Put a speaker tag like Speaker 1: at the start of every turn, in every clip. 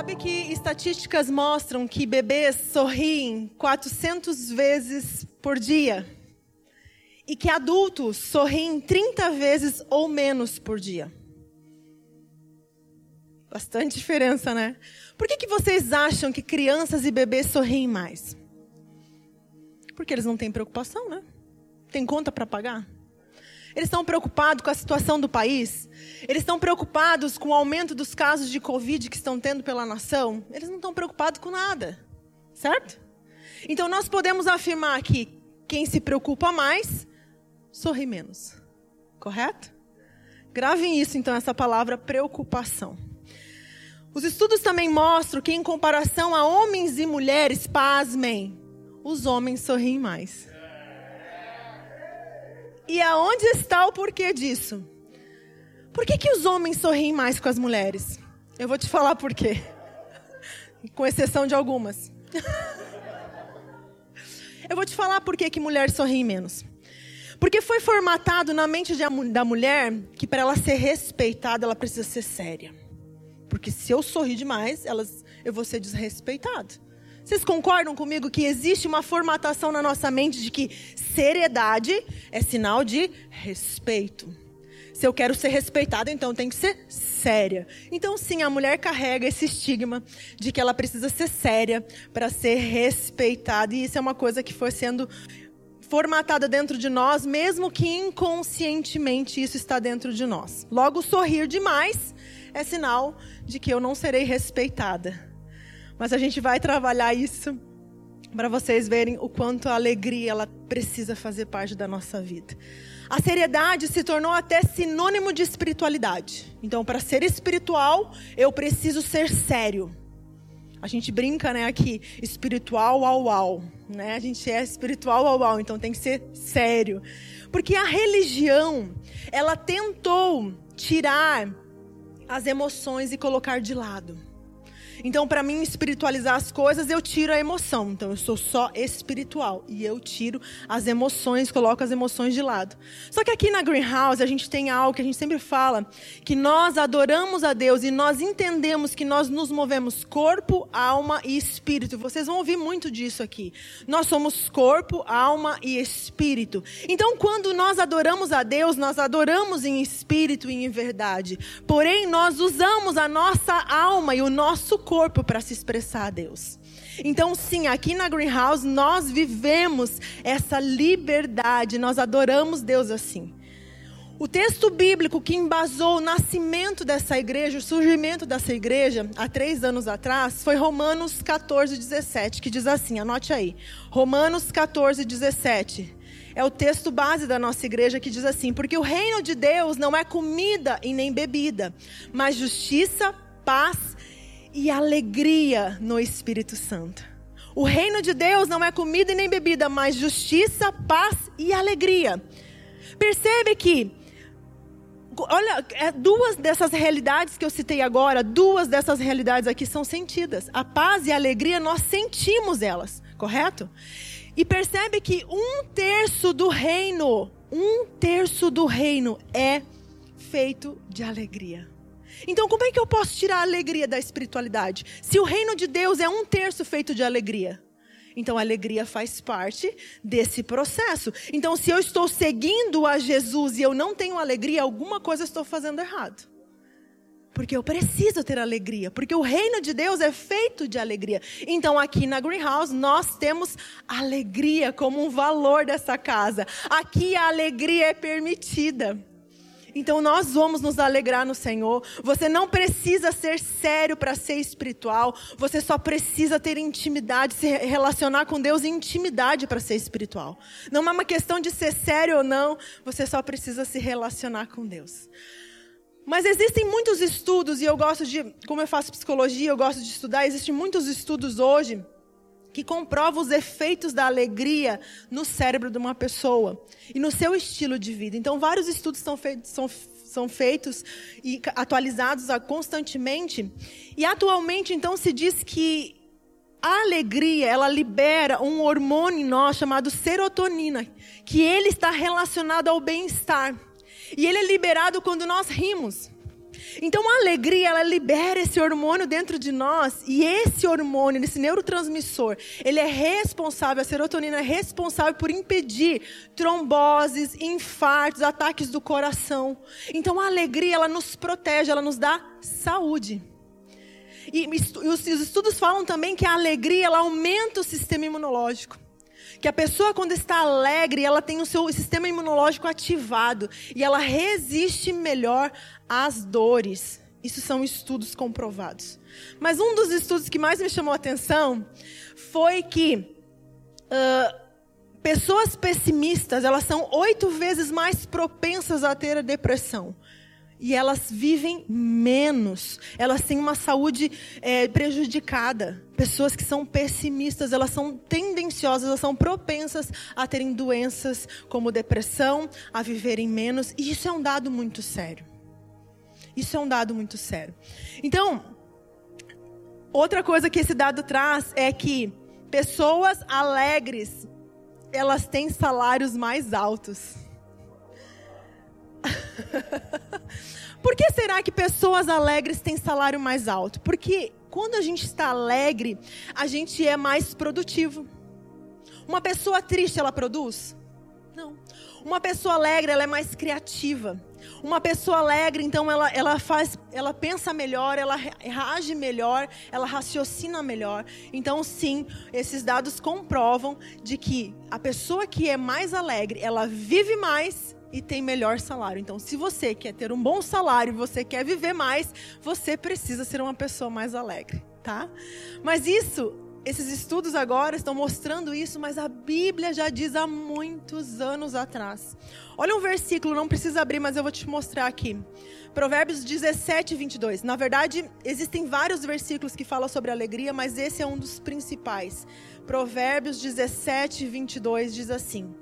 Speaker 1: Sabe que estatísticas mostram que bebês sorriem 400 vezes por dia? E que adultos sorriem 30 vezes ou menos por dia? Bastante diferença, né? Por que, que vocês acham que crianças e bebês sorriem mais? Porque eles não têm preocupação, né? Tem conta para pagar? Eles estão preocupados com a situação do país? Eles estão preocupados com o aumento dos casos de Covid que estão tendo pela nação? Eles não estão preocupados com nada, certo? Então nós podemos afirmar que quem se preocupa mais sorri menos, correto? Gravem isso então, essa palavra preocupação. Os estudos também mostram que, em comparação a homens e mulheres, pasmem, os homens sorriem mais. E aonde está o porquê disso? Por que, que os homens sorriem mais com as mulheres? Eu vou te falar por quê. Com exceção de algumas. Eu vou te falar por que, que mulher sorri menos. Porque foi formatado na mente da mulher que para ela ser respeitada, ela precisa ser séria. Porque se eu sorrir demais, elas, eu vou ser desrespeitado. Vocês concordam comigo que existe uma formatação na nossa mente de que seriedade é sinal de respeito? Se eu quero ser respeitada, então tem que ser séria. Então, sim, a mulher carrega esse estigma de que ela precisa ser séria para ser respeitada. E isso é uma coisa que foi sendo formatada dentro de nós, mesmo que inconscientemente isso está dentro de nós. Logo, sorrir demais é sinal de que eu não serei respeitada. Mas a gente vai trabalhar isso para vocês verem o quanto a alegria ela precisa fazer parte da nossa vida. A seriedade se tornou até sinônimo de espiritualidade. Então, para ser espiritual, eu preciso ser sério. A gente brinca, né, aqui, espiritual au au, né? A gente é espiritual au au, então tem que ser sério. Porque a religião, ela tentou tirar as emoções e colocar de lado. Então, para mim espiritualizar as coisas, eu tiro a emoção. Então, eu sou só espiritual e eu tiro as emoções, coloco as emoções de lado. Só que aqui na Greenhouse a gente tem algo que a gente sempre fala, que nós adoramos a Deus e nós entendemos que nós nos movemos corpo, alma e espírito. Vocês vão ouvir muito disso aqui. Nós somos corpo, alma e espírito. Então, quando nós adoramos a Deus, nós adoramos em espírito e em verdade. Porém, nós usamos a nossa alma e o nosso corpo corpo para se expressar a Deus. Então, sim, aqui na Greenhouse nós vivemos essa liberdade, nós adoramos Deus assim. O texto bíblico que embasou o nascimento dessa igreja, o surgimento dessa igreja, há três anos atrás, foi Romanos 14, 17, que diz assim: anote aí. Romanos 14, 17. É o texto base da nossa igreja que diz assim: Porque o reino de Deus não é comida e nem bebida, mas justiça, paz e alegria no Espírito Santo. O reino de Deus não é comida e nem bebida, mas justiça, paz e alegria. Percebe que, olha, é duas dessas realidades que eu citei agora, duas dessas realidades aqui são sentidas. A paz e a alegria, nós sentimos elas, correto? E percebe que um terço do reino, um terço do reino é feito de alegria. Então, como é que eu posso tirar a alegria da espiritualidade? Se o reino de Deus é um terço feito de alegria. Então, a alegria faz parte desse processo. Então, se eu estou seguindo a Jesus e eu não tenho alegria, alguma coisa estou fazendo errado. Porque eu preciso ter alegria. Porque o reino de Deus é feito de alegria. Então, aqui na Greenhouse, nós temos alegria como um valor dessa casa. Aqui a alegria é permitida. Então nós vamos nos alegrar no Senhor. Você não precisa ser sério para ser espiritual. Você só precisa ter intimidade, se relacionar com Deus em intimidade para ser espiritual. Não é uma questão de ser sério ou não. Você só precisa se relacionar com Deus. Mas existem muitos estudos, e eu gosto de, como eu faço psicologia, eu gosto de estudar, existem muitos estudos hoje que comprova os efeitos da alegria no cérebro de uma pessoa e no seu estilo de vida. Então, vários estudos são feitos, são, são feitos e atualizados constantemente. E atualmente, então, se diz que a alegria, ela libera um hormônio em nós chamado serotonina, que ele está relacionado ao bem-estar. E ele é liberado quando nós rimos. Então a alegria, ela libera esse hormônio dentro de nós e esse hormônio, esse neurotransmissor, ele é responsável, a serotonina é responsável por impedir tromboses, infartos, ataques do coração. Então a alegria, ela nos protege, ela nos dá saúde. E, e os estudos falam também que a alegria, ela aumenta o sistema imunológico que a pessoa quando está alegre, ela tem o seu sistema imunológico ativado e ela resiste melhor às dores. Isso são estudos comprovados. Mas um dos estudos que mais me chamou a atenção foi que uh, pessoas pessimistas elas são oito vezes mais propensas a ter a depressão e elas vivem menos, elas têm uma saúde é, prejudicada. Pessoas que são pessimistas, elas são tendenciosas, elas são propensas a terem doenças como depressão, a viverem menos, e isso é um dado muito sério. Isso é um dado muito sério. Então, outra coisa que esse dado traz é que pessoas alegres, elas têm salários mais altos. Por que será que pessoas alegres têm salário mais alto? Porque quando a gente está alegre, a gente é mais produtivo. Uma pessoa triste, ela produz? Não. Uma pessoa alegre, ela é mais criativa. Uma pessoa alegre, então ela, ela faz, ela pensa melhor, ela reage melhor, ela raciocina melhor. Então, sim, esses dados comprovam de que a pessoa que é mais alegre, ela vive mais e tem melhor salário. Então, se você quer ter um bom salário, você quer viver mais, você precisa ser uma pessoa mais alegre, tá? Mas isso, esses estudos agora estão mostrando isso, mas a Bíblia já diz há muitos anos atrás. Olha um versículo, não precisa abrir, mas eu vou te mostrar aqui. Provérbios 17, 22. Na verdade, existem vários versículos que falam sobre alegria, mas esse é um dos principais. Provérbios 17, 22 diz assim: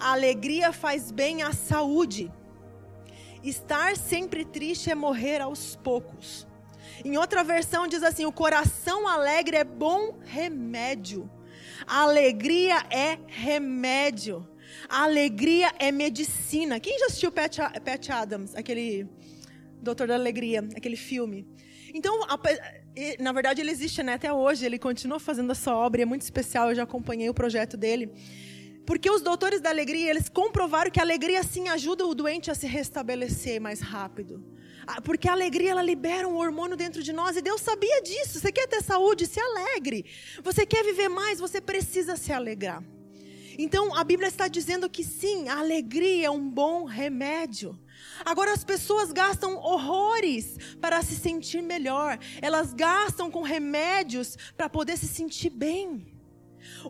Speaker 1: a alegria faz bem à saúde. Estar sempre triste é morrer aos poucos. Em outra versão diz assim: o coração alegre é bom remédio. A alegria é remédio. A alegria é medicina. Quem já assistiu Pat, Pat Adams, aquele Doutor da Alegria, aquele filme? Então, a, na verdade, ele existe né, até hoje. Ele continua fazendo essa obra, é muito especial. Eu já acompanhei o projeto dele. Porque os doutores da alegria, eles comprovaram que a alegria sim ajuda o doente a se restabelecer mais rápido. Ah, porque a alegria ela libera um hormônio dentro de nós e Deus sabia disso. Você quer ter saúde, se alegre. Você quer viver mais, você precisa se alegrar. Então a Bíblia está dizendo que sim, a alegria é um bom remédio. Agora as pessoas gastam horrores para se sentir melhor. Elas gastam com remédios para poder se sentir bem.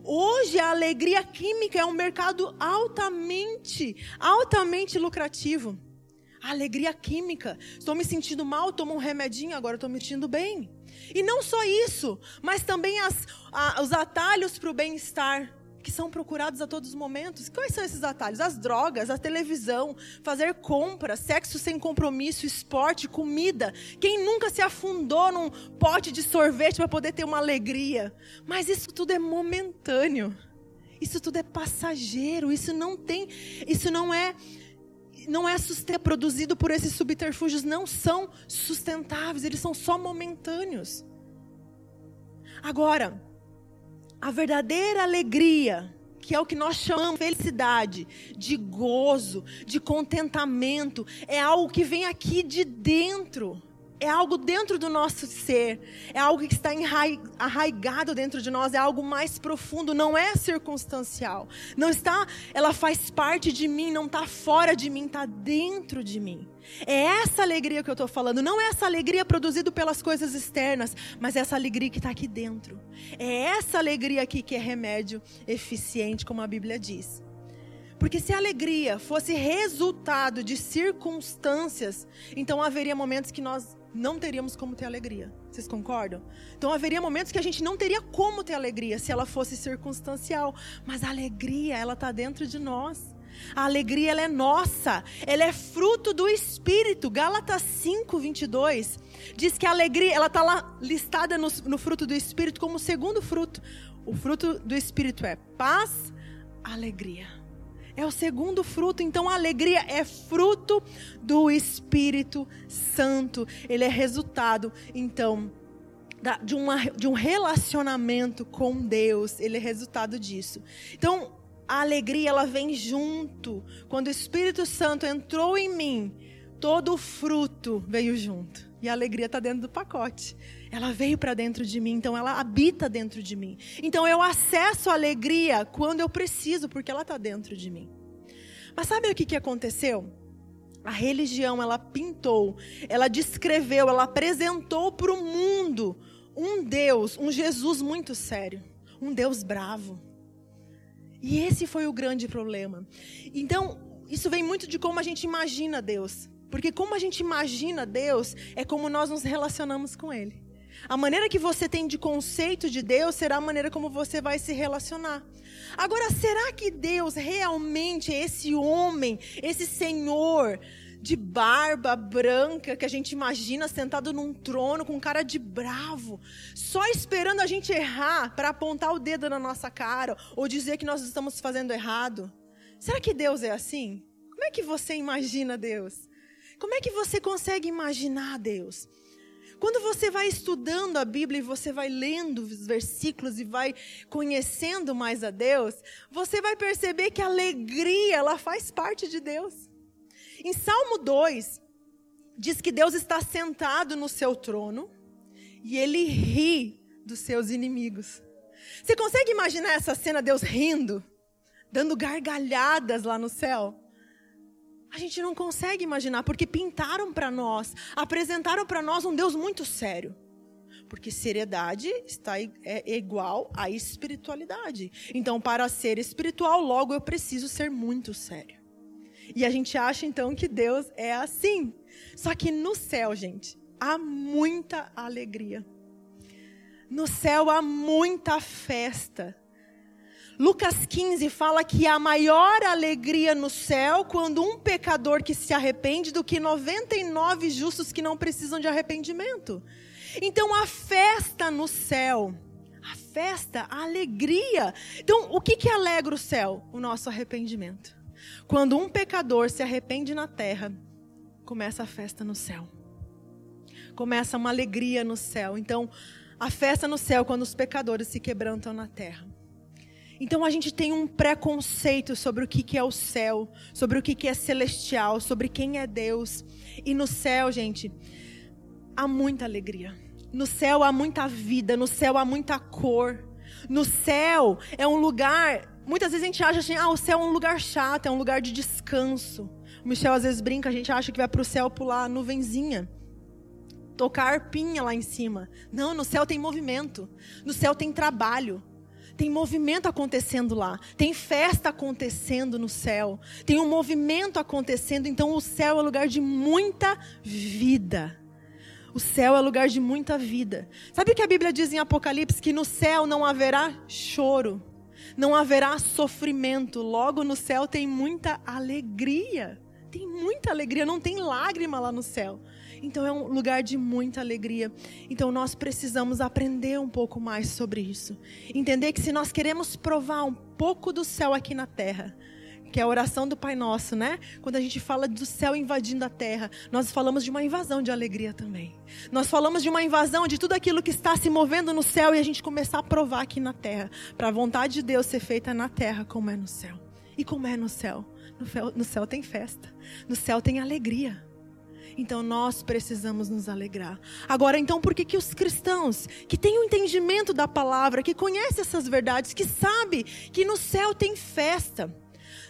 Speaker 1: Hoje a alegria química é um mercado altamente, altamente lucrativo. A alegria química. Estou me sentindo mal, tomo um remedinho, agora estou me sentindo bem. E não só isso, mas também as, a, os atalhos para o bem-estar que são procurados a todos os momentos. Quais são esses atalhos? As drogas, a televisão, fazer compras, sexo sem compromisso, esporte, comida. Quem nunca se afundou num pote de sorvete para poder ter uma alegria? Mas isso tudo é momentâneo. Isso tudo é passageiro. Isso não tem, isso não é não é produzido por esses subterfúgios, não são sustentáveis, eles são só momentâneos. Agora, a verdadeira alegria, que é o que nós chamamos de felicidade, de gozo, de contentamento, é algo que vem aqui de dentro. É algo dentro do nosso ser, é algo que está arraigado dentro de nós, é algo mais profundo, não é circunstancial. Não está, ela faz parte de mim, não está fora de mim, está dentro de mim. É essa alegria que eu estou falando, não é essa alegria produzida pelas coisas externas, mas é essa alegria que está aqui dentro. É essa alegria aqui que é remédio eficiente, como a Bíblia diz. Porque se a alegria fosse resultado de circunstâncias, então haveria momentos que nós não teríamos como ter alegria. Vocês concordam? Então haveria momentos que a gente não teria como ter alegria se ela fosse circunstancial. Mas a alegria, ela está dentro de nós. A alegria ela é nossa, ela é fruto do Espírito. Gálatas 5, 22 diz que a alegria, ela está lá listada no, no fruto do Espírito como segundo fruto. O fruto do Espírito é paz, alegria. É o segundo fruto. Então a alegria é fruto do Espírito Santo. Ele é resultado, então, de, uma, de um relacionamento com Deus. Ele é resultado disso. Então, a alegria ela vem junto. Quando o Espírito Santo entrou em mim, todo o fruto veio junto. E a alegria está dentro do pacote. Ela veio para dentro de mim, então ela habita dentro de mim. Então eu acesso a alegria quando eu preciso, porque ela está dentro de mim. Mas sabe o que, que aconteceu? A religião, ela pintou, ela descreveu, ela apresentou para o mundo um Deus, um Jesus muito sério, um Deus bravo. E esse foi o grande problema. Então, isso vem muito de como a gente imagina Deus. Porque como a gente imagina Deus, é como nós nos relacionamos com Ele. A maneira que você tem de conceito de Deus será a maneira como você vai se relacionar. Agora, será que Deus realmente é esse homem, esse Senhor de barba branca que a gente imagina sentado num trono com cara de bravo, só esperando a gente errar para apontar o dedo na nossa cara ou dizer que nós estamos fazendo errado? Será que Deus é assim? Como é que você imagina Deus? Como é que você consegue imaginar Deus? Quando você vai estudando a Bíblia e você vai lendo os versículos e vai conhecendo mais a Deus, você vai perceber que a alegria, ela faz parte de Deus. Em Salmo 2, diz que Deus está sentado no seu trono e ele ri dos seus inimigos. Você consegue imaginar essa cena, Deus rindo, dando gargalhadas lá no céu? A gente não consegue imaginar, porque pintaram para nós, apresentaram para nós um Deus muito sério. Porque seriedade está é igual à espiritualidade. Então, para ser espiritual, logo eu preciso ser muito sério. E a gente acha então que Deus é assim. Só que no céu, gente, há muita alegria. No céu há muita festa. Lucas 15 fala que há maior alegria no céu quando um pecador que se arrepende do que 99 justos que não precisam de arrependimento. Então a festa no céu, a festa, a alegria. Então o que que alegra o céu? O nosso arrependimento. Quando um pecador se arrepende na terra, começa a festa no céu. Começa uma alegria no céu. Então a festa no céu quando os pecadores se quebrantam na terra. Então a gente tem um preconceito sobre o que é o céu, sobre o que é celestial, sobre quem é Deus. E no céu, gente, há muita alegria. No céu há muita vida, no céu há muita cor. No céu é um lugar. Muitas vezes a gente acha assim: ah, o céu é um lugar chato, é um lugar de descanso. O Michel às vezes brinca, a gente acha que vai para o céu pular a nuvenzinha tocar arpinha lá em cima. Não, no céu tem movimento. No céu tem trabalho tem movimento acontecendo lá, tem festa acontecendo no céu, tem um movimento acontecendo, então o céu é lugar de muita vida. O céu é lugar de muita vida. Sabe o que a Bíblia diz em Apocalipse? Que no céu não haverá choro, não haverá sofrimento, logo no céu tem muita alegria. Tem muita alegria, não tem lágrima lá no céu. Então é um lugar de muita alegria. Então nós precisamos aprender um pouco mais sobre isso. Entender que se nós queremos provar um pouco do céu aqui na terra, que é a oração do Pai Nosso, né? Quando a gente fala do céu invadindo a terra, nós falamos de uma invasão de alegria também. Nós falamos de uma invasão de tudo aquilo que está se movendo no céu e a gente começar a provar aqui na terra, para a vontade de Deus ser feita na terra como é no céu. E como é no céu? No céu, no céu tem festa, no céu tem alegria. Então nós precisamos nos alegrar. Agora, então, por que, que os cristãos que têm o um entendimento da palavra, que conhecem essas verdades, que sabem que no céu tem festa,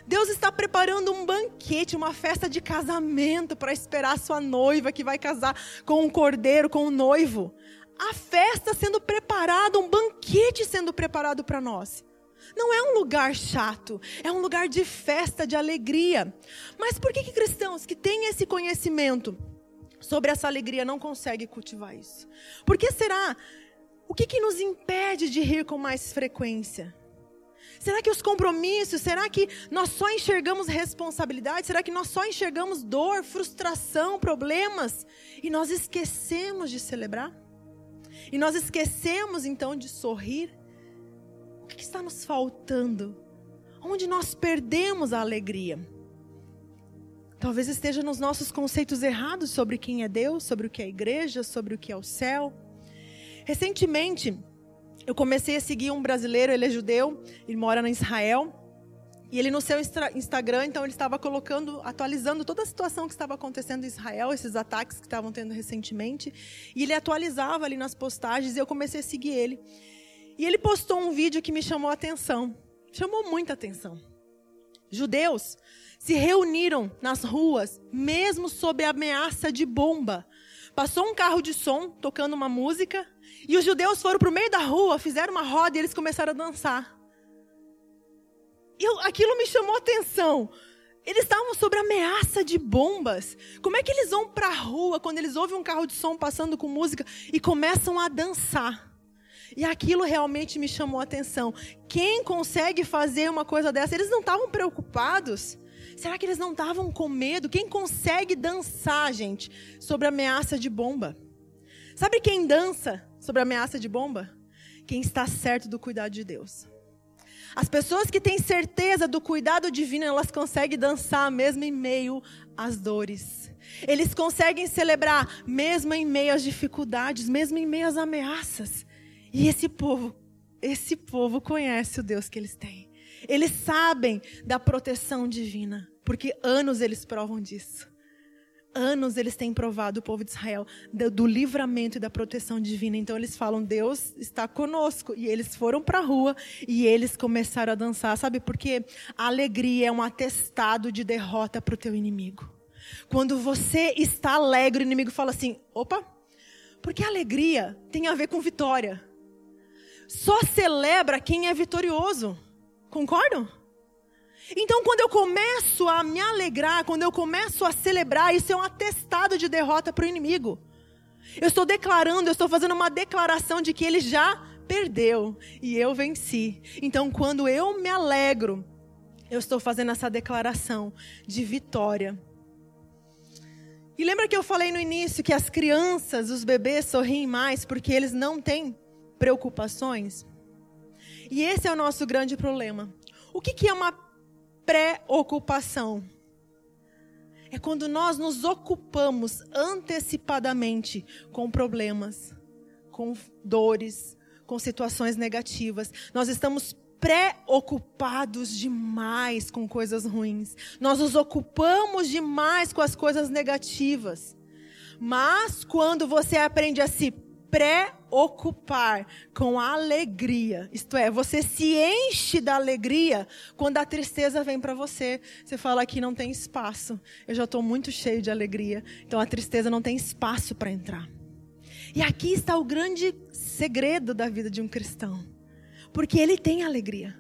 Speaker 1: Deus está preparando um banquete, uma festa de casamento para esperar sua noiva que vai casar com um cordeiro, com um noivo. A festa sendo preparada, um banquete sendo preparado para nós. Não é um lugar chato, é um lugar de festa, de alegria. Mas por que, que cristãos que têm esse conhecimento sobre essa alegria não conseguem cultivar isso? Por que será? O que, que nos impede de rir com mais frequência? Será que os compromissos, será que nós só enxergamos responsabilidade? Será que nós só enxergamos dor, frustração, problemas? E nós esquecemos de celebrar? E nós esquecemos então de sorrir? Que está nos faltando? onde nós perdemos a alegria. Talvez esteja nos nossos conceitos errados sobre quem é Deus, sobre o que é igreja, sobre o que é o céu. Recentemente, eu comecei a seguir um brasileiro, ele é judeu, ele mora em Israel. E ele no seu Instagram, então, ele estava colocando, atualizando toda a situação que estava acontecendo em Israel, esses ataques que estavam tendo recentemente. E ele atualizava ali nas postagens e eu comecei a seguir ele. E ele postou um vídeo que me chamou a atenção. Chamou muita atenção. Judeus se reuniram nas ruas, mesmo sob a ameaça de bomba. Passou um carro de som tocando uma música e os judeus foram para o meio da rua, fizeram uma roda e eles começaram a dançar. E aquilo me chamou a atenção. Eles estavam sob ameaça de bombas. Como é que eles vão para a rua quando eles ouvem um carro de som passando com música e começam a dançar? E aquilo realmente me chamou a atenção. Quem consegue fazer uma coisa dessa? Eles não estavam preocupados? Será que eles não estavam com medo? Quem consegue dançar, gente, sobre ameaça de bomba? Sabe quem dança sobre ameaça de bomba? Quem está certo do cuidado de Deus. As pessoas que têm certeza do cuidado divino, elas conseguem dançar mesmo em meio às dores. Eles conseguem celebrar mesmo em meio às dificuldades, mesmo em meio às ameaças. E esse povo, esse povo conhece o Deus que eles têm. Eles sabem da proteção divina, porque anos eles provam disso. Anos eles têm provado o povo de Israel do, do livramento e da proteção divina. Então eles falam: Deus está conosco. E eles foram para a rua e eles começaram a dançar. Sabe por quê? A alegria é um atestado de derrota para o teu inimigo. Quando você está alegre, o inimigo fala assim: opa, porque a alegria tem a ver com vitória só celebra quem é vitorioso. Concordam? Então, quando eu começo a me alegrar, quando eu começo a celebrar, isso é um atestado de derrota para o inimigo. Eu estou declarando, eu estou fazendo uma declaração de que ele já perdeu e eu venci. Então, quando eu me alegro, eu estou fazendo essa declaração de vitória. E lembra que eu falei no início que as crianças, os bebês sorriem mais porque eles não têm preocupações. E esse é o nosso grande problema. O que, que é uma preocupação? É quando nós nos ocupamos antecipadamente com problemas, com dores, com situações negativas. Nós estamos preocupados demais com coisas ruins. Nós nos ocupamos demais com as coisas negativas. Mas quando você aprende a se preocupar com a alegria. Isto é, você se enche da alegria quando a tristeza vem para você. Você fala que não tem espaço. Eu já estou muito cheio de alegria, então a tristeza não tem espaço para entrar. E aqui está o grande segredo da vida de um cristão. Porque ele tem alegria.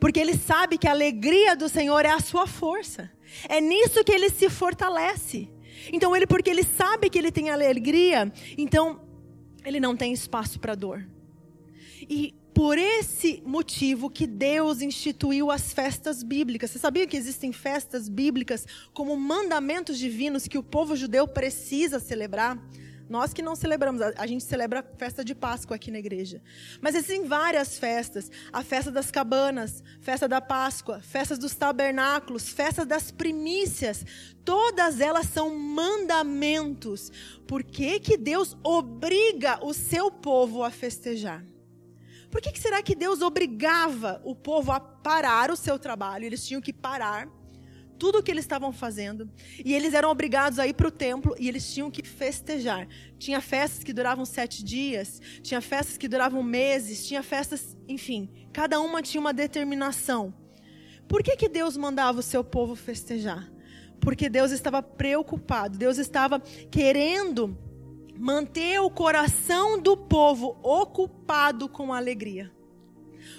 Speaker 1: Porque ele sabe que a alegria do Senhor é a sua força. É nisso que ele se fortalece. Então ele porque ele sabe que ele tem alegria, então ele não tem espaço para dor. E por esse motivo que Deus instituiu as festas bíblicas. Você sabia que existem festas bíblicas como mandamentos divinos que o povo judeu precisa celebrar? Nós que não celebramos, a gente celebra a festa de Páscoa aqui na igreja. Mas existem várias festas: a festa das cabanas, festa da Páscoa, festas dos tabernáculos, festas das primícias. Todas elas são mandamentos. Por que, que Deus obriga o seu povo a festejar? Por que, que será que Deus obrigava o povo a parar o seu trabalho? Eles tinham que parar tudo o que eles estavam fazendo. E eles eram obrigados a ir para o templo e eles tinham que festejar. Tinha festas que duravam sete dias, tinha festas que duravam meses, tinha festas, enfim, cada uma tinha uma determinação. Por que, que Deus mandava o seu povo festejar? Porque Deus estava preocupado, Deus estava querendo manter o coração do povo ocupado com alegria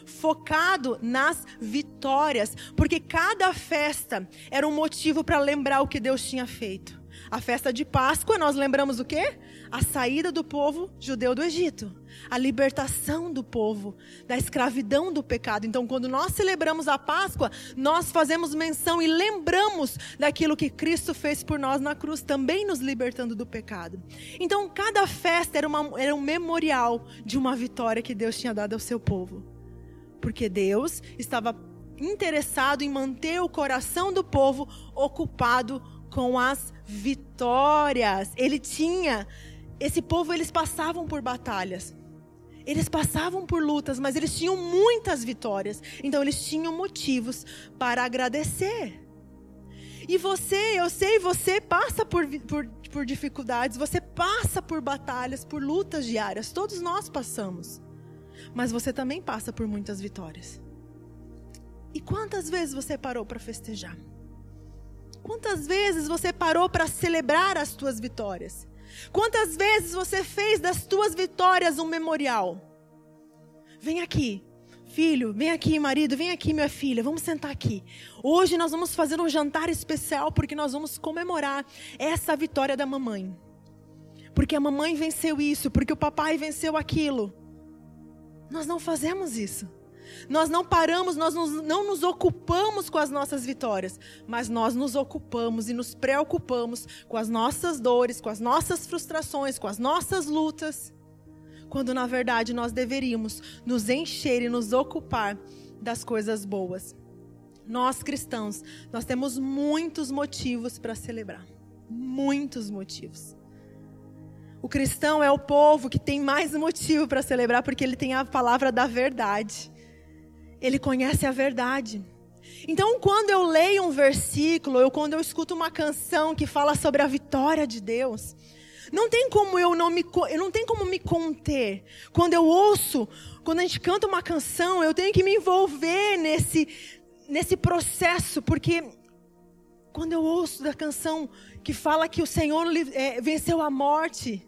Speaker 1: focado nas vitórias, porque cada festa era um motivo para lembrar o que Deus tinha feito. A festa de Páscoa, nós lembramos o quê? A saída do povo judeu do Egito, a libertação do povo da escravidão do pecado. Então, quando nós celebramos a Páscoa, nós fazemos menção e lembramos daquilo que Cristo fez por nós na cruz, também nos libertando do pecado. Então, cada festa era, uma, era um memorial de uma vitória que Deus tinha dado ao seu povo porque Deus estava interessado em manter o coração do povo ocupado com as vitórias. Ele tinha, esse povo eles passavam por batalhas. Eles passavam por lutas, mas eles tinham muitas vitórias. Então eles tinham motivos para agradecer. E você, eu sei, você passa por, por, por dificuldades, você passa por batalhas, por lutas diárias. Todos nós passamos. Mas você também passa por muitas vitórias. E quantas vezes você parou para festejar? Quantas vezes você parou para celebrar as tuas vitórias? Quantas vezes você fez das tuas vitórias um memorial? Vem aqui, filho, vem aqui, marido, vem aqui, minha filha, vamos sentar aqui. Hoje nós vamos fazer um jantar especial porque nós vamos comemorar essa vitória da mamãe. Porque a mamãe venceu isso, porque o papai venceu aquilo. Nós não fazemos isso. Nós não paramos, nós não nos ocupamos com as nossas vitórias, mas nós nos ocupamos e nos preocupamos com as nossas dores, com as nossas frustrações, com as nossas lutas, quando na verdade nós deveríamos nos encher e nos ocupar das coisas boas. Nós cristãos, nós temos muitos motivos para celebrar. Muitos motivos. O cristão é o povo que tem mais motivo para celebrar porque ele tem a palavra da verdade. Ele conhece a verdade. Então, quando eu leio um versículo, ou quando eu escuto uma canção que fala sobre a vitória de Deus, não tem como eu não me, eu não tem como me conter. Quando eu ouço, quando a gente canta uma canção, eu tenho que me envolver nesse nesse processo, porque quando eu ouço da canção que fala que o Senhor é, venceu a morte,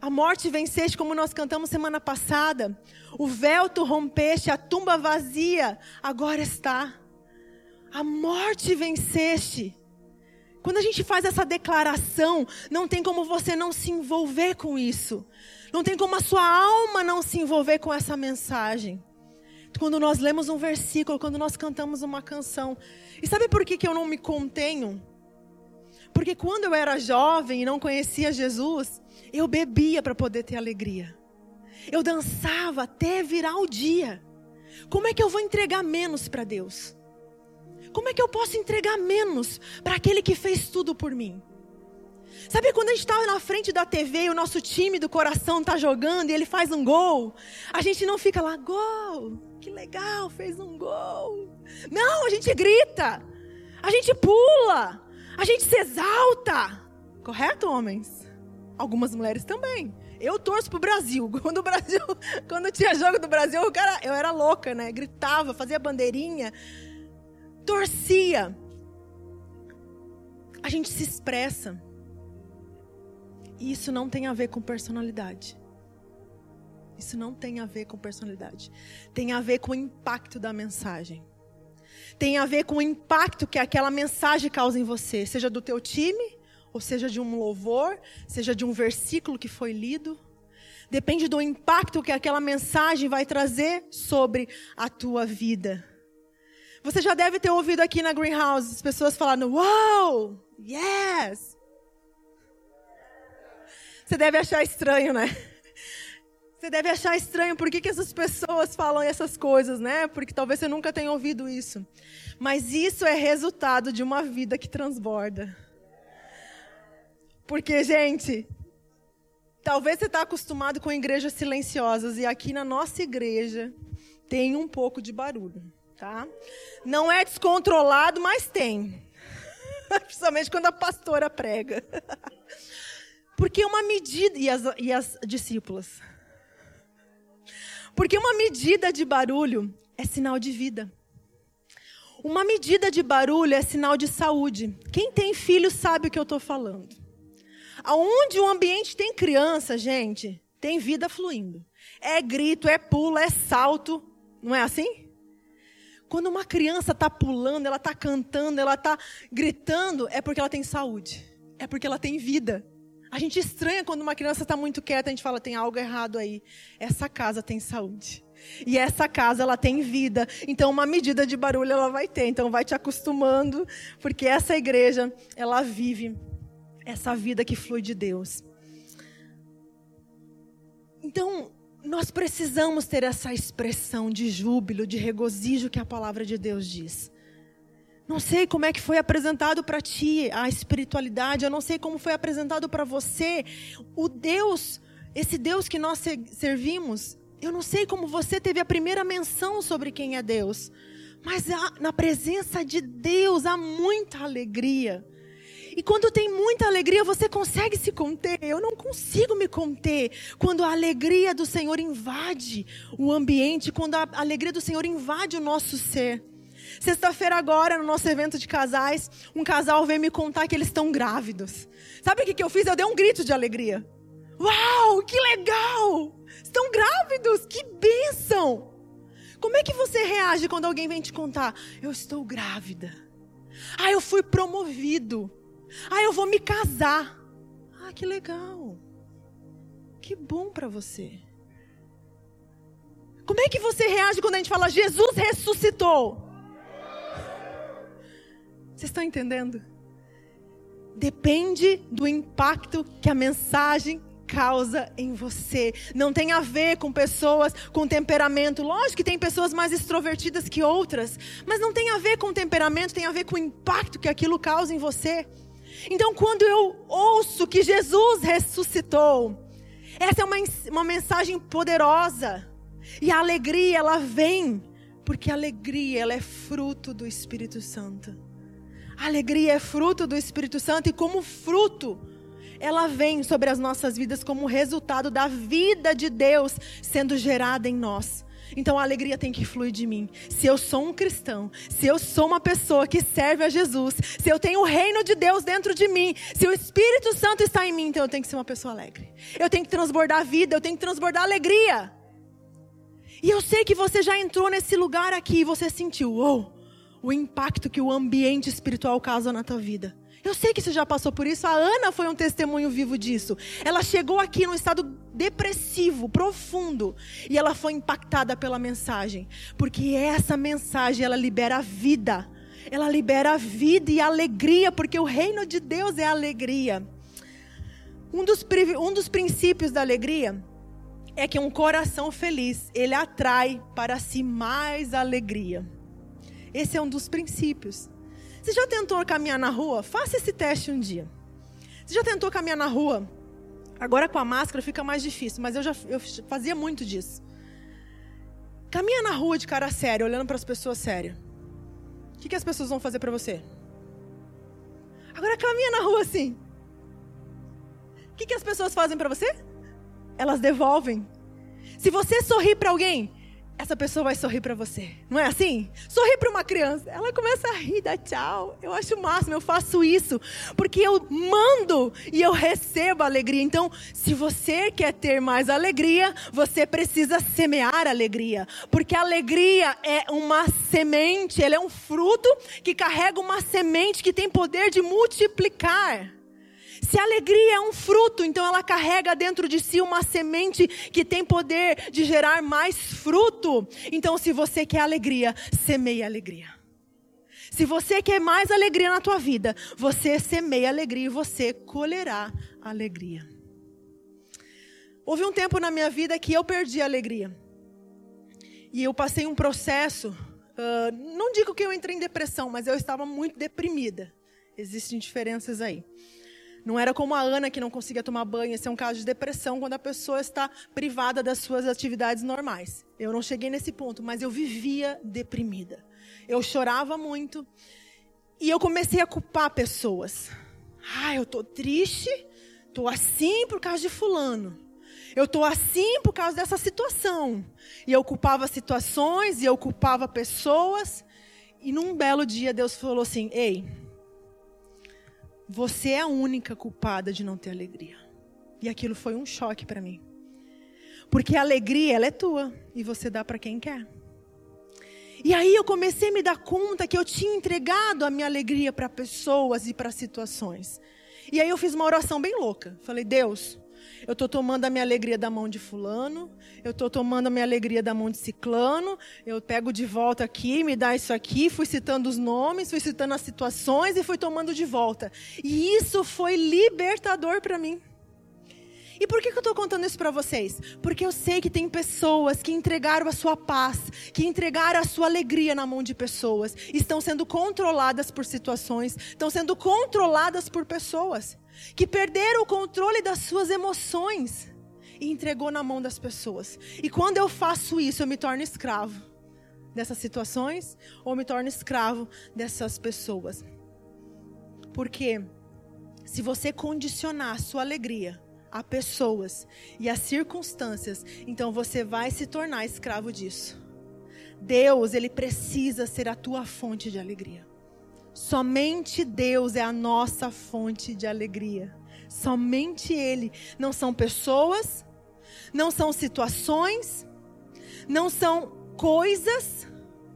Speaker 1: a morte venceste, como nós cantamos semana passada. O véu tu rompeste, a tumba vazia agora está. A morte venceste. Quando a gente faz essa declaração, não tem como você não se envolver com isso. Não tem como a sua alma não se envolver com essa mensagem. Quando nós lemos um versículo, quando nós cantamos uma canção. E sabe por que, que eu não me contenho? Porque quando eu era jovem e não conhecia Jesus, eu bebia para poder ter alegria. Eu dançava até virar o dia. Como é que eu vou entregar menos para Deus? Como é que eu posso entregar menos para aquele que fez tudo por mim? Sabe quando a gente está na frente da TV e o nosso time do coração está jogando e ele faz um gol? A gente não fica lá, gol, que legal, fez um gol. Não, a gente grita, a gente pula, a gente se exalta. Correto, homens? Algumas mulheres também. Eu torço pro Brasil. Quando o Brasil, quando tinha jogo do Brasil, eu era, eu era louca, né? Gritava, fazia bandeirinha, torcia. A gente se expressa. E isso não tem a ver com personalidade. Isso não tem a ver com personalidade. Tem a ver com o impacto da mensagem. Tem a ver com o impacto que aquela mensagem causa em você, seja do teu time, ou seja de um louvor, seja de um versículo que foi lido. Depende do impacto que aquela mensagem vai trazer sobre a tua vida. Você já deve ter ouvido aqui na Greenhouse as pessoas falando: Uau! Yes! Você deve achar estranho, né? Você deve achar estranho por que, que essas pessoas falam essas coisas, né? Porque talvez você nunca tenha ouvido isso. Mas isso é resultado de uma vida que transborda. Porque, gente, talvez você está acostumado com igrejas silenciosas e aqui na nossa igreja tem um pouco de barulho, tá? Não é descontrolado, mas tem. Principalmente quando a pastora prega. Porque uma medida. E as, e as discípulas. Porque uma medida de barulho é sinal de vida. Uma medida de barulho é sinal de saúde. Quem tem filho sabe o que eu estou falando. Aonde o ambiente tem criança, gente, tem vida fluindo. É grito, é pulo, é salto. Não é assim? Quando uma criança está pulando, ela está cantando, ela está gritando, é porque ela tem saúde. É porque ela tem vida. A gente estranha quando uma criança está muito quieta, a gente fala, tem algo errado aí. Essa casa tem saúde. E essa casa, ela tem vida. Então, uma medida de barulho ela vai ter. Então, vai te acostumando, porque essa igreja, ela vive essa vida que flui de Deus. Então, nós precisamos ter essa expressão de júbilo, de regozijo que a palavra de Deus diz. Não sei como é que foi apresentado para ti a espiritualidade, eu não sei como foi apresentado para você o Deus, esse Deus que nós servimos. Eu não sei como você teve a primeira menção sobre quem é Deus, mas na presença de Deus há muita alegria. E quando tem muita alegria, você consegue se conter. Eu não consigo me conter quando a alegria do Senhor invade o ambiente, quando a alegria do Senhor invade o nosso ser. Sexta-feira agora, no nosso evento de casais, um casal veio me contar que eles estão grávidos. Sabe o que, que eu fiz? Eu dei um grito de alegria. Uau, que legal! Estão grávidos, que bênção! Como é que você reage quando alguém vem te contar? Eu estou grávida. Ah, eu fui promovido. Ah, eu vou me casar. Ah, que legal. Que bom para você. Como é que você reage quando a gente fala Jesus ressuscitou? Vocês estão entendendo? Depende do impacto que a mensagem causa em você. Não tem a ver com pessoas com temperamento. Lógico que tem pessoas mais extrovertidas que outras, mas não tem a ver com temperamento, tem a ver com o impacto que aquilo causa em você. Então, quando eu ouço que Jesus ressuscitou, essa é uma, uma mensagem poderosa. E a alegria, ela vem, porque a alegria, ela é fruto do Espírito Santo. A alegria é fruto do Espírito Santo e como fruto, ela vem sobre as nossas vidas como resultado da vida de Deus sendo gerada em nós. Então a alegria tem que fluir de mim. Se eu sou um cristão, se eu sou uma pessoa que serve a Jesus, se eu tenho o reino de Deus dentro de mim, se o Espírito Santo está em mim, então eu tenho que ser uma pessoa alegre. Eu tenho que transbordar vida, eu tenho que transbordar alegria. E eu sei que você já entrou nesse lugar aqui e você sentiu, oh, o impacto que o ambiente espiritual causa na tua vida. Eu sei que você já passou por isso. A Ana foi um testemunho vivo disso. Ela chegou aqui num estado depressivo, profundo, e ela foi impactada pela mensagem, porque essa mensagem ela libera vida. Ela libera vida e alegria, porque o reino de Deus é alegria. Um dos, um dos princípios da alegria é que um coração feliz, ele atrai para si mais alegria. Esse é um dos princípios. Você já tentou caminhar na rua? Faça esse teste um dia. Você já tentou caminhar na rua? Agora com a máscara fica mais difícil, mas eu já eu fazia muito disso. Caminha na rua de cara séria, olhando para as pessoas sérias. O que, que as pessoas vão fazer para você? Agora caminha na rua assim. O que, que as pessoas fazem para você? Elas devolvem. Se você sorrir para alguém, essa pessoa vai sorrir para você. Não é assim? Sorrir para uma criança, ela começa a rir, dá tchau. Eu acho o máximo, eu faço isso porque eu mando e eu recebo alegria. Então, se você quer ter mais alegria, você precisa semear alegria, porque a alegria é uma semente, ela é um fruto que carrega uma semente que tem poder de multiplicar. Se a alegria é um fruto, então ela carrega dentro de si uma semente que tem poder de gerar mais fruto. Então, se você quer alegria, semeie alegria. Se você quer mais alegria na tua vida, você semeia alegria e você colherá alegria. Houve um tempo na minha vida que eu perdi a alegria. E eu passei um processo. Uh, não digo que eu entrei em depressão, mas eu estava muito deprimida. Existem diferenças aí. Não era como a Ana que não conseguia tomar banho. Esse é um caso de depressão quando a pessoa está privada das suas atividades normais. Eu não cheguei nesse ponto, mas eu vivia deprimida. Eu chorava muito e eu comecei a culpar pessoas. Ah, eu tô triste, tô assim por causa de fulano. Eu tô assim por causa dessa situação. E eu culpava situações e eu culpava pessoas. E num belo dia Deus falou assim: "Ei, você é a única culpada de não ter alegria. E aquilo foi um choque para mim. Porque a alegria, ela é tua e você dá para quem quer. E aí eu comecei a me dar conta que eu tinha entregado a minha alegria para pessoas e para situações. E aí eu fiz uma oração bem louca. Falei: "Deus, eu estou tomando a minha alegria da mão de fulano, eu estou tomando a minha alegria da mão de ciclano, eu pego de volta aqui, me dá isso aqui, fui citando os nomes, fui citando as situações e fui tomando de volta. E isso foi libertador para mim. E por que, que eu estou contando isso para vocês? Porque eu sei que tem pessoas que entregaram a sua paz, que entregaram a sua alegria na mão de pessoas, estão sendo controladas por situações, estão sendo controladas por pessoas, que perderam o controle das suas emoções e entregou na mão das pessoas. E quando eu faço isso, eu me torno escravo dessas situações ou me torno escravo dessas pessoas. Porque se você condicionar a sua alegria a pessoas e a circunstâncias, então você vai se tornar escravo disso. Deus, ele precisa ser a tua fonte de alegria. Somente Deus é a nossa fonte de alegria. Somente Ele. Não são pessoas, não são situações, não são coisas,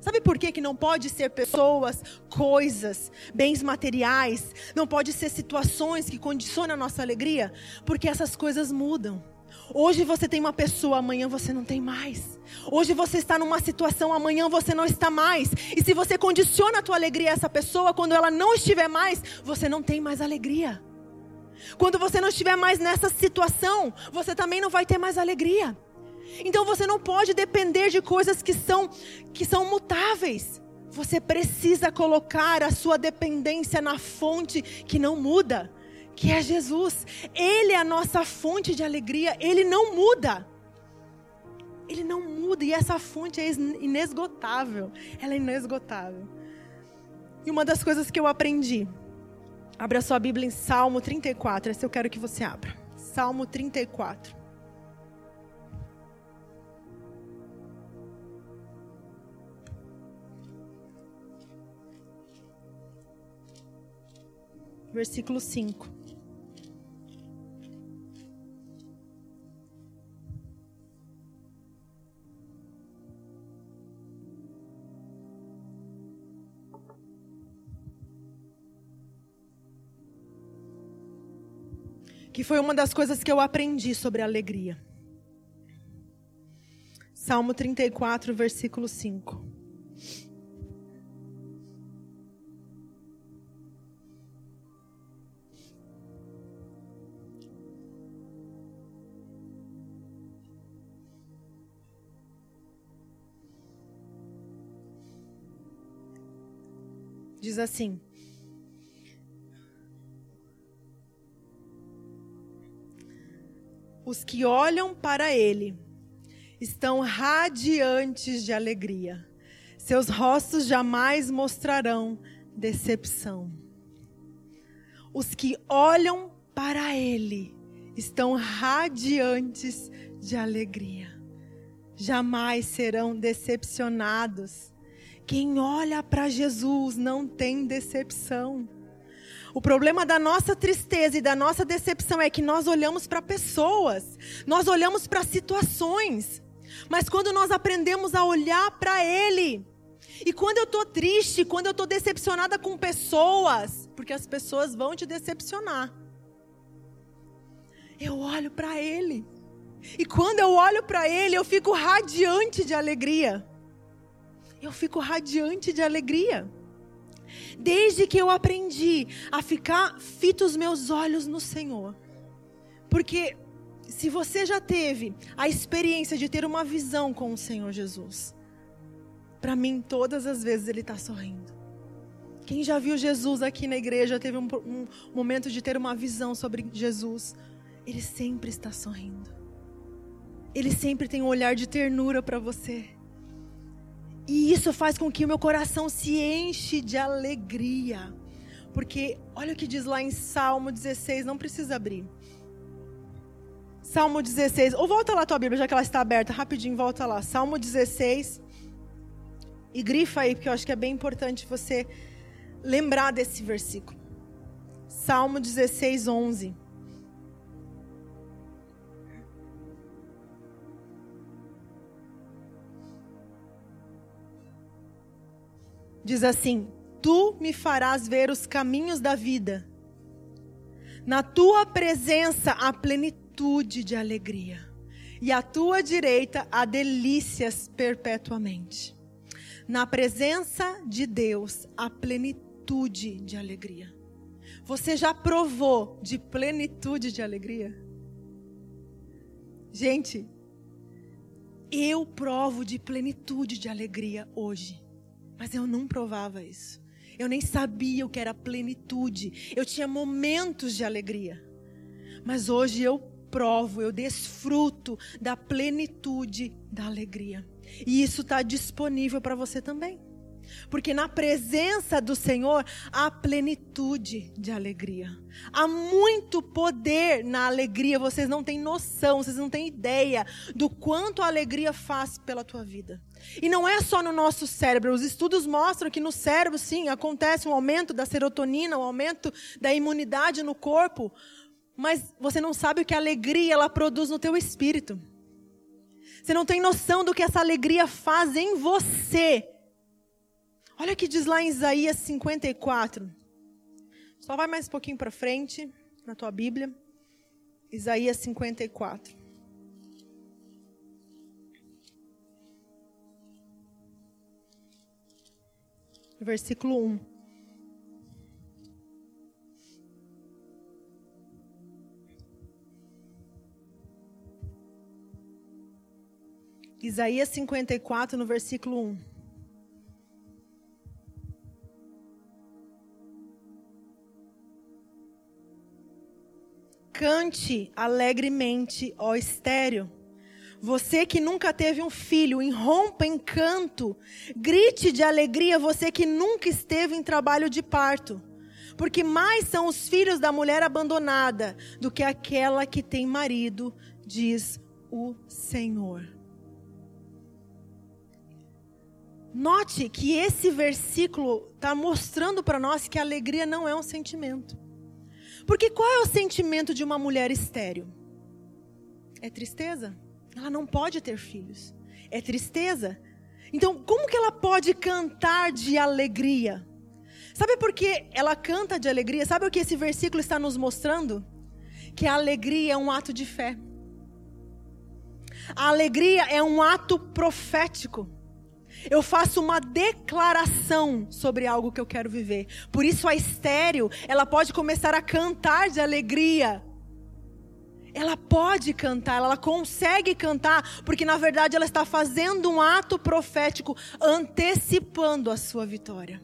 Speaker 1: Sabe por que, que não pode ser pessoas, coisas, bens materiais, não pode ser situações que condicionam a nossa alegria? Porque essas coisas mudam. Hoje você tem uma pessoa, amanhã você não tem mais. Hoje você está numa situação, amanhã você não está mais. E se você condiciona a tua alegria a essa pessoa, quando ela não estiver mais, você não tem mais alegria. Quando você não estiver mais nessa situação, você também não vai ter mais alegria. Então você não pode depender de coisas que são que são mutáveis. Você precisa colocar a sua dependência na fonte que não muda, que é Jesus. Ele é a nossa fonte de alegria, ele não muda. Ele não muda e essa fonte é inesgotável. Ela é inesgotável. E uma das coisas que eu aprendi, abra sua Bíblia em Salmo 34, esse eu quero que você abra. Salmo 34. versículo 5. Que foi uma das coisas que eu aprendi sobre a alegria. Salmo 34, versículo 5. Diz assim: Os que olham para ele estão radiantes de alegria. Seus rostos jamais mostrarão decepção. Os que olham para ele estão radiantes de alegria. Jamais serão decepcionados. Quem olha para Jesus não tem decepção. O problema da nossa tristeza e da nossa decepção é que nós olhamos para pessoas, nós olhamos para situações, mas quando nós aprendemos a olhar para Ele, e quando eu estou triste, quando eu estou decepcionada com pessoas, porque as pessoas vão te decepcionar, eu olho para Ele, e quando eu olho para Ele, eu fico radiante de alegria eu fico radiante de alegria. Desde que eu aprendi a ficar fito os meus olhos no Senhor. Porque se você já teve a experiência de ter uma visão com o Senhor Jesus, para mim todas as vezes ele está sorrindo. Quem já viu Jesus aqui na igreja, teve um, um momento de ter uma visão sobre Jesus, ele sempre está sorrindo. Ele sempre tem um olhar de ternura para você. E isso faz com que o meu coração se enche de alegria. Porque olha o que diz lá em Salmo 16, não precisa abrir. Salmo 16, ou volta lá a tua Bíblia, já que ela está aberta, rapidinho, volta lá. Salmo 16. E grifa aí, porque eu acho que é bem importante você lembrar desse versículo. Salmo 16, 11. Diz assim: Tu me farás ver os caminhos da vida. Na tua presença há plenitude de alegria, e à tua direita há delícias perpetuamente. Na presença de Deus há plenitude de alegria. Você já provou de plenitude de alegria? Gente, eu provo de plenitude de alegria hoje. Mas eu não provava isso. Eu nem sabia o que era plenitude. Eu tinha momentos de alegria. Mas hoje eu provo, eu desfruto da plenitude da alegria. E isso está disponível para você também. Porque na presença do Senhor há plenitude de alegria. Há muito poder na alegria. Vocês não têm noção, vocês não têm ideia do quanto a alegria faz pela tua vida. E não é só no nosso cérebro. Os estudos mostram que no cérebro, sim, acontece um aumento da serotonina, um aumento da imunidade no corpo. Mas você não sabe o que a alegria ela produz no teu espírito. Você não tem noção do que essa alegria faz em você Olha o que diz lá em Isaías 54. Só vai mais um pouquinho para frente na tua Bíblia. Isaías 54. Versículo 1. Isaías 54, no versículo 1. Cante alegremente, ó estéreo. Você que nunca teve um filho, irrompa em canto. Grite de alegria, você que nunca esteve em trabalho de parto. Porque mais são os filhos da mulher abandonada do que aquela que tem marido, diz o Senhor. Note que esse versículo está mostrando para nós que a alegria não é um sentimento. Porque qual é o sentimento de uma mulher estéril? É tristeza. Ela não pode ter filhos. É tristeza. Então, como que ela pode cantar de alegria? Sabe por que ela canta de alegria? Sabe o que esse versículo está nos mostrando? Que a alegria é um ato de fé. A alegria é um ato profético. Eu faço uma declaração sobre algo que eu quero viver. Por isso a estéreo, ela pode começar a cantar de alegria. Ela pode cantar, ela consegue cantar, porque na verdade ela está fazendo um ato profético antecipando a sua vitória.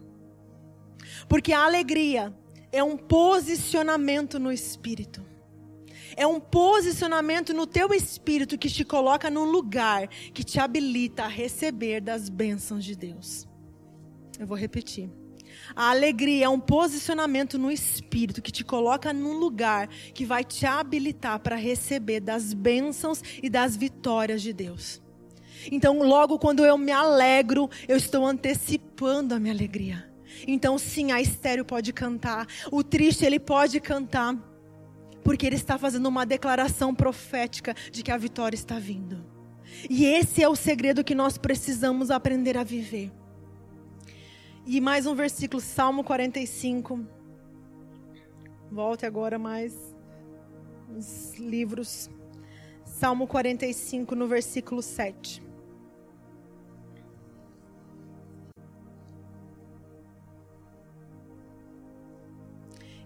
Speaker 1: Porque a alegria é um posicionamento no espírito é um posicionamento no teu espírito que te coloca num lugar que te habilita a receber das bênçãos de Deus. Eu vou repetir. A alegria é um posicionamento no espírito que te coloca num lugar que vai te habilitar para receber das bênçãos e das vitórias de Deus. Então, logo quando eu me alegro, eu estou antecipando a minha alegria. Então, sim, a estéreo pode cantar, o triste ele pode cantar, porque ele está fazendo uma declaração profética de que a vitória está vindo. E esse é o segredo que nós precisamos aprender a viver. E mais um versículo, Salmo 45. Volte agora mais os livros. Salmo 45, no versículo 7.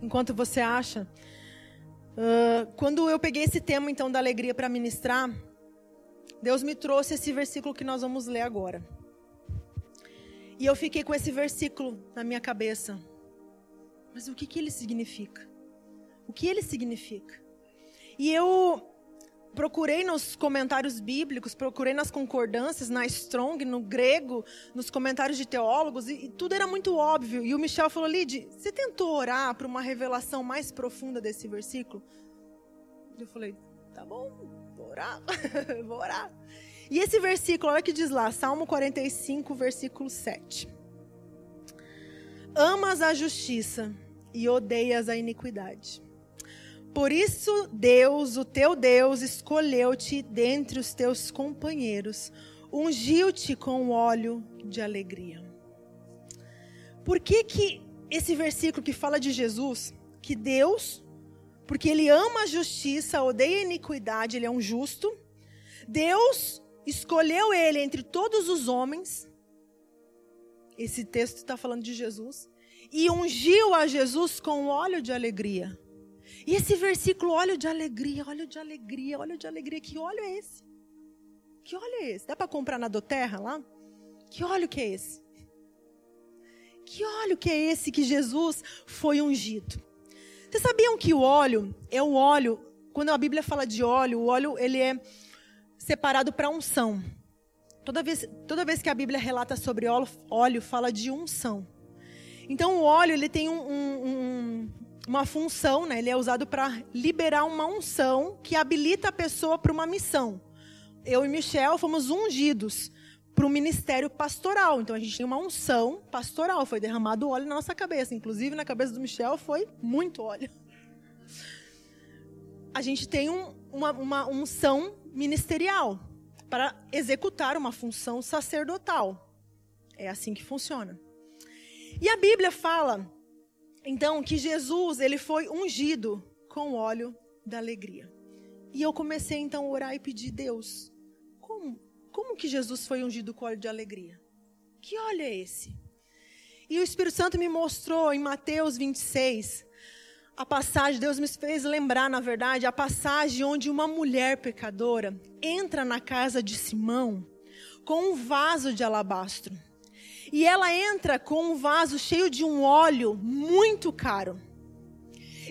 Speaker 1: Enquanto você acha, Uh, quando eu peguei esse tema, então, da alegria para ministrar, Deus me trouxe esse versículo que nós vamos ler agora. E eu fiquei com esse versículo na minha cabeça. Mas o que, que ele significa? O que ele significa? E eu procurei nos comentários bíblicos, procurei nas concordâncias, na Strong, no grego, nos comentários de teólogos, e, e tudo era muito óbvio. E o Michel falou: Lid, você tentou orar para uma revelação mais profunda desse versículo? Eu falei: tá bom, vou orar, vou orar. E esse versículo, olha o que diz lá, Salmo 45, versículo 7. Amas a justiça e odeias a iniquidade. Por isso, Deus, o teu Deus, escolheu-te dentre os teus companheiros, ungiu-te com óleo de alegria. Por que, que esse versículo que fala de Jesus, que Deus, porque Ele ama a justiça, odeia a iniquidade, Ele é um justo, Deus escolheu Ele entre todos os homens, esse texto está falando de Jesus, e ungiu a Jesus com óleo de alegria. E esse versículo, óleo de alegria, óleo de alegria, óleo de alegria, que óleo é esse? Que óleo é esse? Dá para comprar na Doterra lá? Que óleo que é esse? Que óleo que é esse que Jesus foi ungido? Vocês sabiam que o óleo é o óleo, quando a Bíblia fala de óleo, o óleo ele é separado para unção. Toda vez, toda vez que a Bíblia relata sobre óleo, óleo fala de unção. Então o óleo ele tem um, um, um, uma função, né? ele é usado para liberar uma unção que habilita a pessoa para uma missão. Eu e Michel fomos ungidos para o ministério pastoral. Então a gente tem uma unção pastoral. Foi derramado óleo na nossa cabeça. Inclusive na cabeça do Michel foi muito óleo. A gente tem um, uma, uma unção ministerial para executar uma função sacerdotal. É assim que funciona. E a Bíblia fala, então, que Jesus ele foi ungido com óleo da alegria. E eu comecei então a orar e pedir, Deus, como, como que Jesus foi ungido com óleo de alegria? Que óleo é esse? E o Espírito Santo me mostrou em Mateus 26, a passagem, Deus me fez lembrar, na verdade, a passagem onde uma mulher pecadora entra na casa de Simão com um vaso de alabastro. E ela entra com um vaso cheio de um óleo muito caro.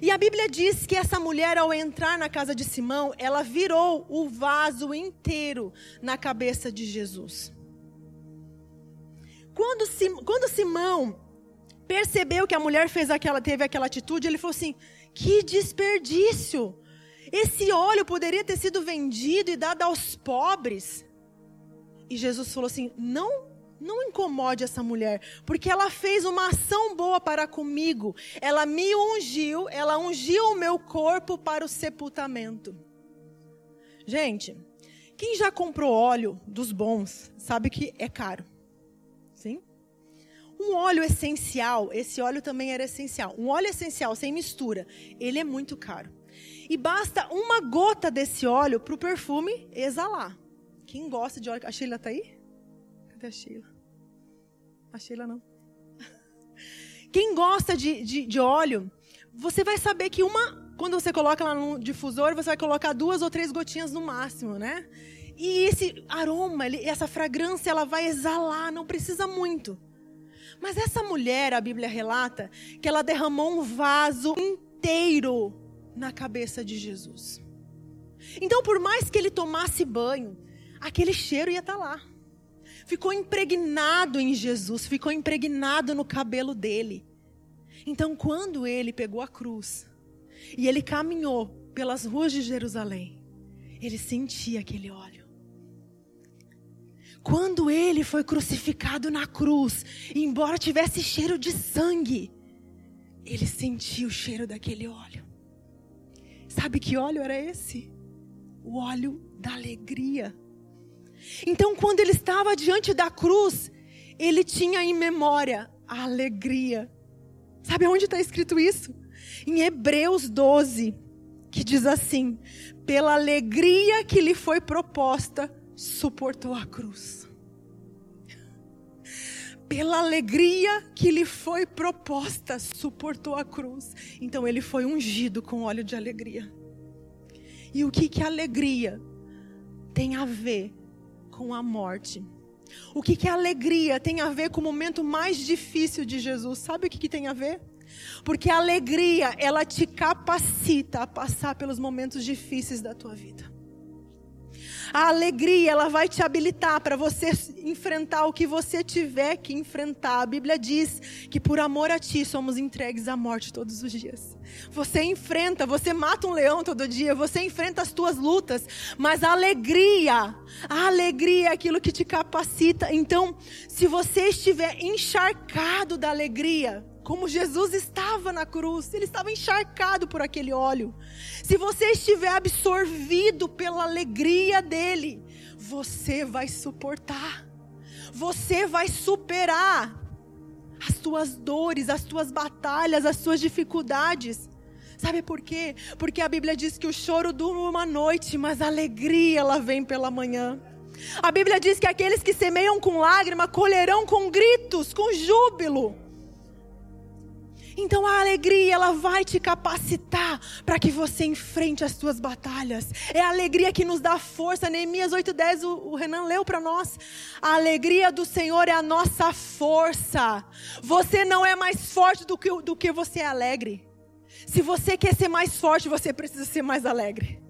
Speaker 1: E a Bíblia diz que essa mulher, ao entrar na casa de Simão, ela virou o vaso inteiro na cabeça de Jesus. Quando, Sim, quando Simão percebeu que a mulher fez aquela, teve aquela atitude, ele falou assim: que desperdício! Esse óleo poderia ter sido vendido e dado aos pobres. E Jesus falou assim: não não incomode essa mulher, porque ela fez uma ação boa para comigo. Ela me ungiu, ela ungiu o meu corpo para o sepultamento. Gente, quem já comprou óleo dos bons sabe que é caro. Sim? Um óleo essencial, esse óleo também era essencial. Um óleo essencial sem mistura, ele é muito caro. E basta uma gota desse óleo para o perfume exalar. Quem gosta de óleo. A Sheila está aí? Cadê a Sheila? A Sheila não. Quem gosta de, de, de óleo, você vai saber que uma. Quando você coloca lá no difusor, você vai colocar duas ou três gotinhas no máximo, né? E esse aroma, essa fragrância, ela vai exalar, não precisa muito. Mas essa mulher, a Bíblia relata, que ela derramou um vaso inteiro na cabeça de Jesus. Então, por mais que ele tomasse banho, aquele cheiro ia estar tá lá. Ficou impregnado em Jesus, ficou impregnado no cabelo dele. Então, quando ele pegou a cruz e ele caminhou pelas ruas de Jerusalém, ele sentia aquele óleo. Quando ele foi crucificado na cruz, embora tivesse cheiro de sangue, ele sentiu o cheiro daquele óleo. Sabe que óleo era esse? O óleo da alegria. Então, quando ele estava diante da cruz, ele tinha em memória a alegria. Sabe onde está escrito isso? Em Hebreus 12, que diz assim: pela alegria que lhe foi proposta, suportou a cruz. Pela alegria que lhe foi proposta, suportou a cruz. Então ele foi ungido com óleo de alegria. E o que que alegria tem a ver com a morte? O que que alegria tem a ver com o momento mais difícil de Jesus? Sabe o que que tem a ver? Porque a alegria, ela te capacita a passar pelos momentos difíceis da tua vida. A alegria, ela vai te habilitar para você enfrentar o que você tiver que enfrentar. A Bíblia diz que por amor a ti somos entregues à morte todos os dias. Você enfrenta, você mata um leão todo dia, você enfrenta as tuas lutas, mas a alegria, a alegria é aquilo que te capacita. Então, se você estiver encharcado da alegria, como Jesus estava na cruz, ele estava encharcado por aquele óleo. Se você estiver absorvido pela alegria dele, você vai suportar, você vai superar as tuas dores, as tuas batalhas, as tuas dificuldades. Sabe por quê? Porque a Bíblia diz que o choro dura uma noite, mas a alegria ela vem pela manhã. A Bíblia diz que aqueles que semeiam com lágrima colherão com gritos, com júbilo. Então a alegria, ela vai te capacitar para que você enfrente as suas batalhas. É a alegria que nos dá força. Neemias 8:10 o, o Renan leu para nós. A alegria do Senhor é a nossa força. Você não é mais forte do que, do que você é alegre. Se você quer ser mais forte, você precisa ser mais alegre.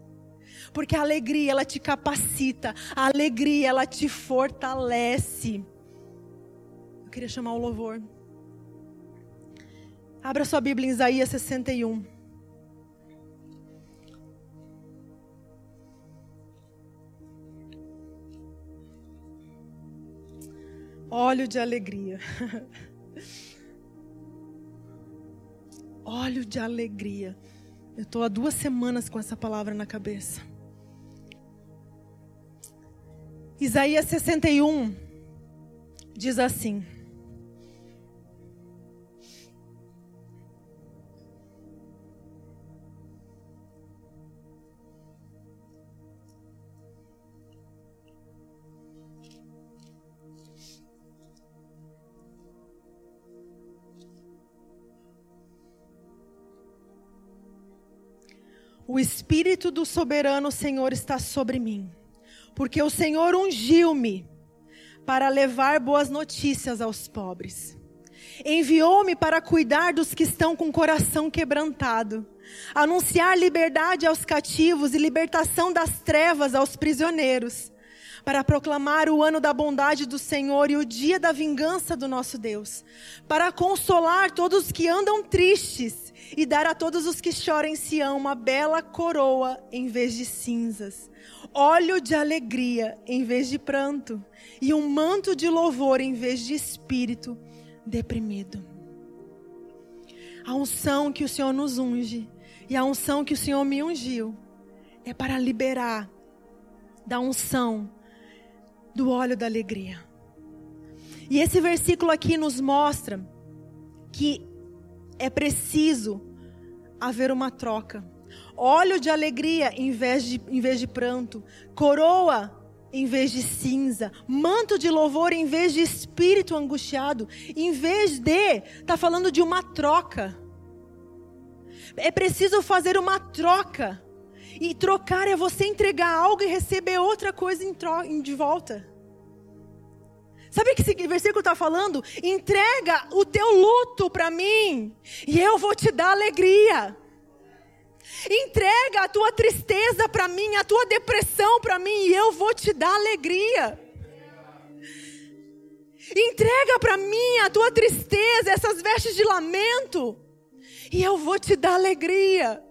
Speaker 1: Porque a alegria, ela te capacita. A alegria, ela te fortalece. Eu queria chamar o louvor. Abra sua Bíblia em Isaías 61. Óleo de alegria. Óleo de alegria. Eu estou há duas semanas com essa palavra na cabeça. Isaías 61 diz assim: O Espírito do soberano Senhor está sobre mim, porque o Senhor ungiu-me para levar boas notícias aos pobres. Enviou-me para cuidar dos que estão com o coração quebrantado, anunciar liberdade aos cativos e libertação das trevas aos prisioneiros, para proclamar o ano da bondade do Senhor e o dia da vingança do nosso Deus, para consolar todos os que andam tristes e dar a todos os que choram em Sião uma bela coroa em vez de cinzas, óleo de alegria em vez de pranto, e um manto de louvor em vez de espírito deprimido. A unção que o Senhor nos unge e a unção que o Senhor me ungiu é para liberar da unção do óleo da alegria. E esse versículo aqui nos mostra que é preciso haver uma troca. Óleo de alegria em vez de, em vez de pranto, coroa em vez de cinza, manto de louvor em vez de espírito angustiado, em vez de, está falando de uma troca. É preciso fazer uma troca. E trocar é você entregar algo e receber outra coisa de volta. Sabe o que esse versículo está falando? Entrega o teu luto para mim e eu vou te dar alegria. Entrega a tua tristeza para mim, a tua depressão para mim e eu vou te dar alegria. Entrega para mim a tua tristeza, essas vestes de lamento, e eu vou te dar alegria.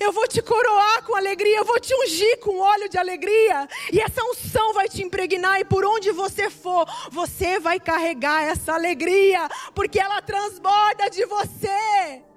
Speaker 1: Eu vou te coroar com alegria, eu vou te ungir com óleo de alegria, e essa unção vai te impregnar, e por onde você for, você vai carregar essa alegria, porque ela transborda de você.